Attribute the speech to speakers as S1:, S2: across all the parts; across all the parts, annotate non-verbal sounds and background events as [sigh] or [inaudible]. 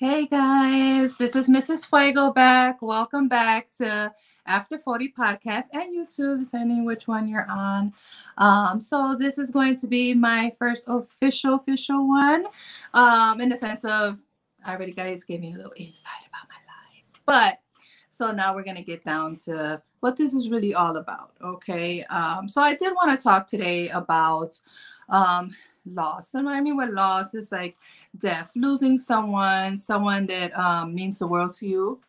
S1: Hey guys, this is Mrs. Fuego back. Welcome back to After 40 Podcast and YouTube, depending which one you're on. Um, so this is going to be my first official, official one. Um, in the sense of I already guys gave me a little insight about my life. But so now we're gonna get down to what this is really all about. Okay. Um, so I did want to talk today about um loss. And what I mean with loss is like death, losing someone, someone that um, means the world to you.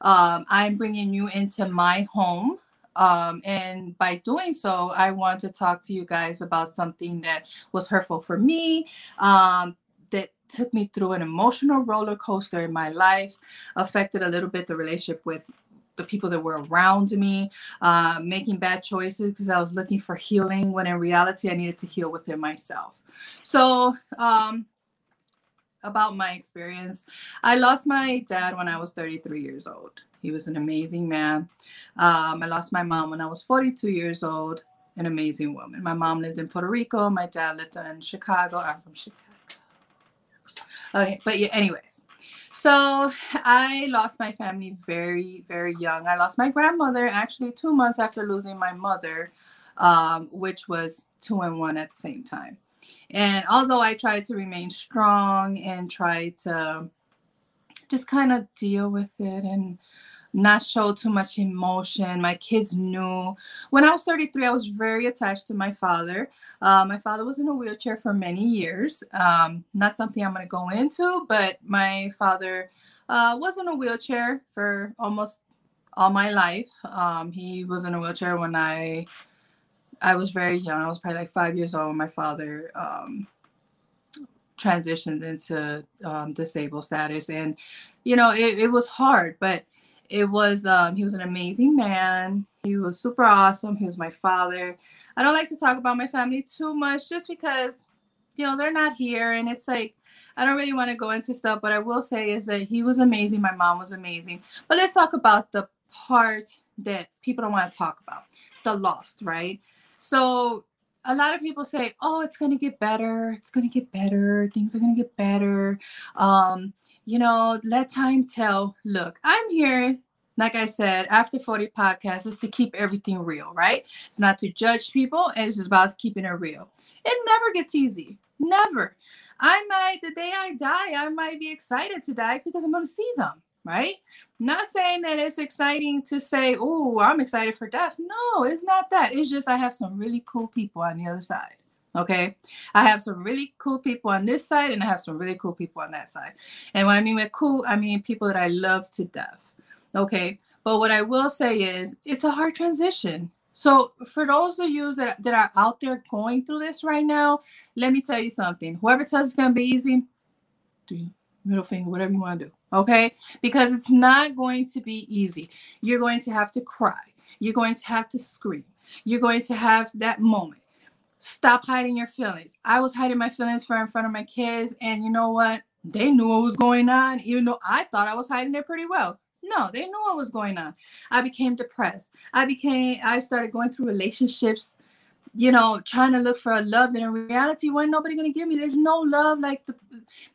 S1: Um, I'm bringing you into my home. Um, and by doing so, I want to talk to you guys about something that was hurtful for me, um, that took me through an emotional roller coaster in my life, affected a little bit the relationship with the people that were around me, uh, making bad choices because I was looking for healing when in reality I needed to heal within myself. So, um, about my experience, I lost my dad when I was 33 years old. He was an amazing man. Um, I lost my mom when I was 42 years old, an amazing woman. My mom lived in Puerto Rico. My dad lived in Chicago. I'm from Chicago. Okay, but yeah, anyways. So I lost my family very, very young. I lost my grandmother actually two months after losing my mother, um, which was two and one at the same time. And although I tried to remain strong and try to just kind of deal with it and not show too much emotion. My kids knew. When I was 33, I was very attached to my father. Uh, my father was in a wheelchair for many years. Um, not something I'm going to go into, but my father uh, was in a wheelchair for almost all my life. Um, he was in a wheelchair when I I was very young. I was probably like five years old when my father um, transitioned into um, disabled status, and you know it, it was hard, but it was um, he was an amazing man. He was super awesome. He was my father. I don't like to talk about my family too much, just because you know they're not here, and it's like I don't really want to go into stuff. But I will say is that he was amazing. My mom was amazing. But let's talk about the part that people don't want to talk about, the lost, right? So a lot of people say, "Oh, it's going to get better. It's going to get better. Things are going to get better." Um, you know, let time tell. Look, I'm here. Like I said, after 40 podcasts is to keep everything real, right? It's not to judge people, and it's just about keeping it real. It never gets easy. Never. I might, the day I die, I might be excited to die because I'm going to see them right? Not saying that it's exciting to say, oh, I'm excited for death. No, it's not that. It's just I have some really cool people on the other side. Okay. I have some really cool people on this side and I have some really cool people on that side. And what I mean by cool, I mean people that I love to death. Okay. But what I will say is it's a hard transition. So for those of you that, that are out there going through this right now, let me tell you something. Whoever tells it's gonna be easy, do middle finger, whatever you want to do okay? Because it's not going to be easy. You're going to have to cry. You're going to have to scream. You're going to have that moment. Stop hiding your feelings. I was hiding my feelings for in front of my kids, and you know what? They knew what was going on, even though I thought I was hiding it pretty well. No, they knew what was going on. I became depressed. I became, I started going through relationships you know, trying to look for a love that in reality wasn't nobody gonna give me. There's no love like the,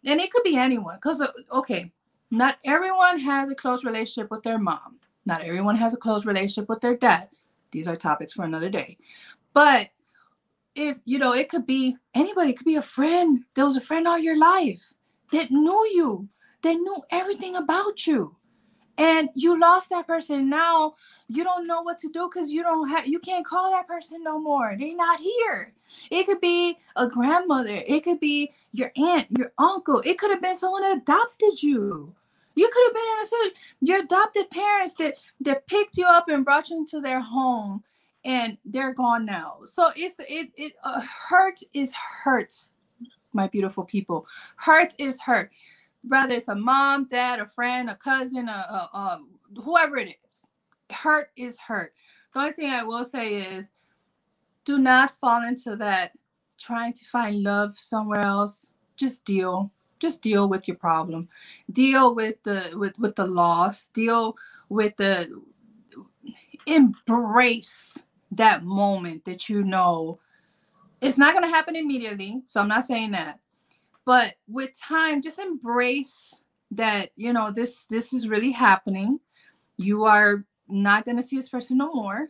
S1: and it could be anyone. Cause uh, okay, not everyone has a close relationship with their mom. Not everyone has a close relationship with their dad. These are topics for another day. But if you know, it could be anybody, it could be a friend. There was a friend all your life that knew you, that knew everything about you. And you lost that person. Now you don't know what to do because you don't have you can't call that person no more. They're not here. It could be a grandmother, it could be your aunt, your uncle, it could have been someone that adopted you. You could have been in a certain your adopted parents that that picked you up and brought you into their home, and they're gone now. So it's it it uh, hurt is hurt, my beautiful people. Hurt is hurt. Whether it's a mom, dad, a friend, a cousin, a, a, a whoever it is, hurt is hurt. The only thing I will say is, do not fall into that trying to find love somewhere else. Just deal just deal with your problem. Deal with the with with the loss. Deal with the embrace that moment that you know it's not going to happen immediately so i'm not saying that. But with time just embrace that you know this this is really happening. You are not going to see this person no more.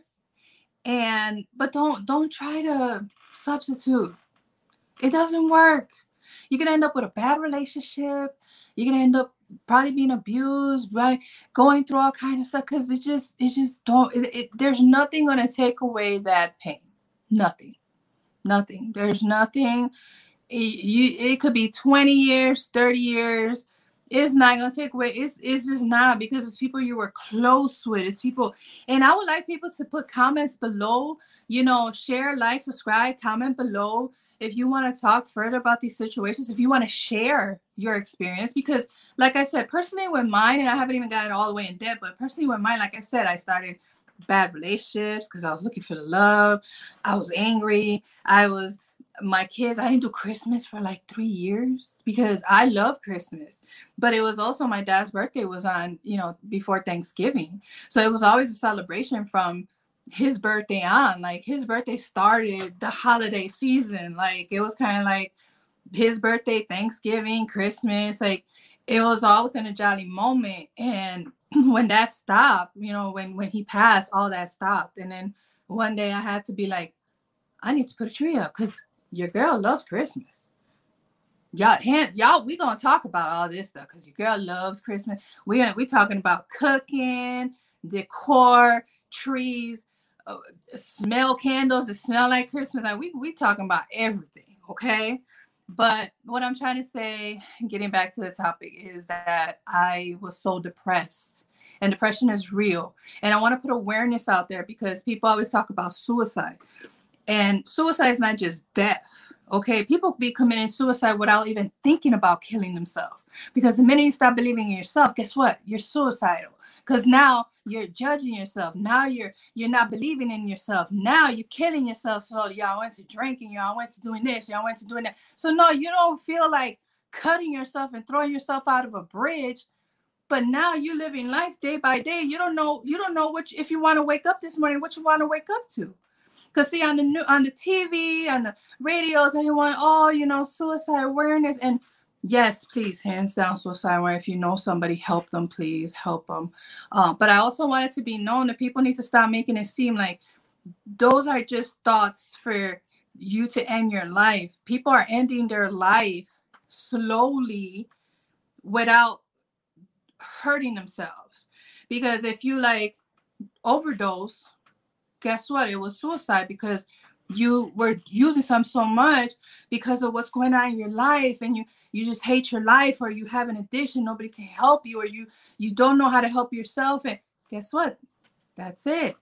S1: And but don't don't try to substitute. It doesn't work you're gonna end up with a bad relationship you're gonna end up probably being abused right going through all kind of stuff because it just it just don't it, it, there's nothing gonna take away that pain nothing nothing there's nothing it, you it could be 20 years 30 years it's not gonna take away. It's it's just not because it's people you were close with. It's people, and I would like people to put comments below. You know, share, like, subscribe, comment below if you want to talk further about these situations. If you want to share your experience, because like I said, personally with mine, and I haven't even gotten all the way in depth, but personally with mine, like I said, I started bad relationships because I was looking for the love. I was angry. I was my kids i didn't do christmas for like three years because i love christmas but it was also my dad's birthday was on you know before thanksgiving so it was always a celebration from his birthday on like his birthday started the holiday season like it was kind of like his birthday thanksgiving christmas like it was all within a jolly moment and [clears throat] when that stopped you know when when he passed all that stopped and then one day i had to be like i need to put a tree up because your girl loves Christmas. Y'all, hand, y'all, we gonna talk about all this stuff because your girl loves Christmas. We we talking about cooking, decor, trees, uh, smell candles that smell like Christmas. Like we we talking about everything, okay? But what I'm trying to say, getting back to the topic, is that I was so depressed and depression is real. And I want to put awareness out there because people always talk about suicide. And suicide is not just death. Okay, people be committing suicide without even thinking about killing themselves. Because the minute you stop believing in yourself, guess what? You're suicidal. Because now you're judging yourself. Now you're you're not believing in yourself. Now you're killing yourself slowly. Y'all went to drinking. Y'all went to doing this. Y'all went to doing that. So no, you don't feel like cutting yourself and throwing yourself out of a bridge. But now you're living life day by day. You don't know. You don't know what if you want to wake up this morning. What you want to wake up to. Cause see on the new on the TV, on the radios, everyone, oh, you know, suicide awareness. And yes, please, hands down, suicide awareness. If you know somebody, help them, please help them. Uh, but I also want it to be known that people need to stop making it seem like those are just thoughts for you to end your life. People are ending their life slowly without hurting themselves. Because if you like overdose, guess what? It was suicide because you were using some so much because of what's going on in your life and you you just hate your life or you have an addiction nobody can help you or you you don't know how to help yourself and guess what? That's it.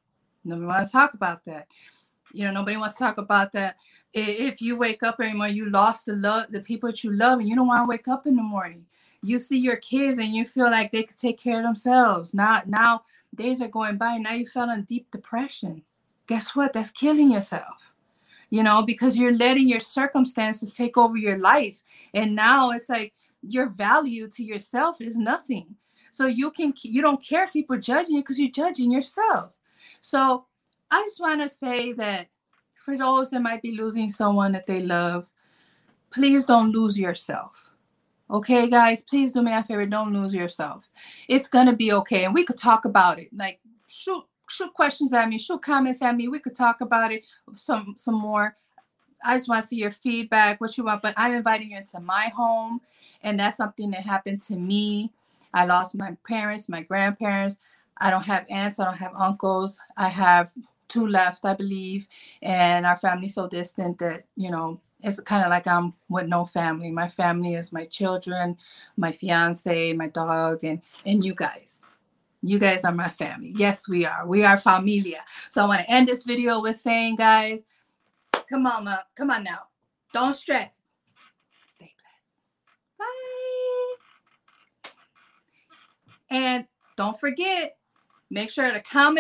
S1: Nobody wants to talk about that. You know nobody wants to talk about that. If you wake up anymore you lost the love the people that you love and you don't want to wake up in the morning. You see your kids and you feel like they could take care of themselves. Not now days are going by and now you fell in deep depression guess what? That's killing yourself, you know, because you're letting your circumstances take over your life. And now it's like your value to yourself is nothing. So you can, you don't care if people are judging you because you're judging yourself. So I just want to say that for those that might be losing someone that they love, please don't lose yourself. Okay, guys, please do me a favor. Don't lose yourself. It's gonna be okay, and we could talk about it. Like, shoot, shoot questions at me, shoot comments at me. We could talk about it some some more. I just want to see your feedback, what you want. But I'm inviting you into my home, and that's something that happened to me. I lost my parents, my grandparents. I don't have aunts, I don't have uncles. I have two left, I believe, and our family's so distant that you know it's kind of like I'm with no family. My family is my children, my fiance, my dog, and and you guys. You guys are my family. Yes, we are. We are familia. So I want to end this video with saying, guys, come on, ma. come on now. Don't stress. Stay blessed. Bye. And don't forget, make sure to comment.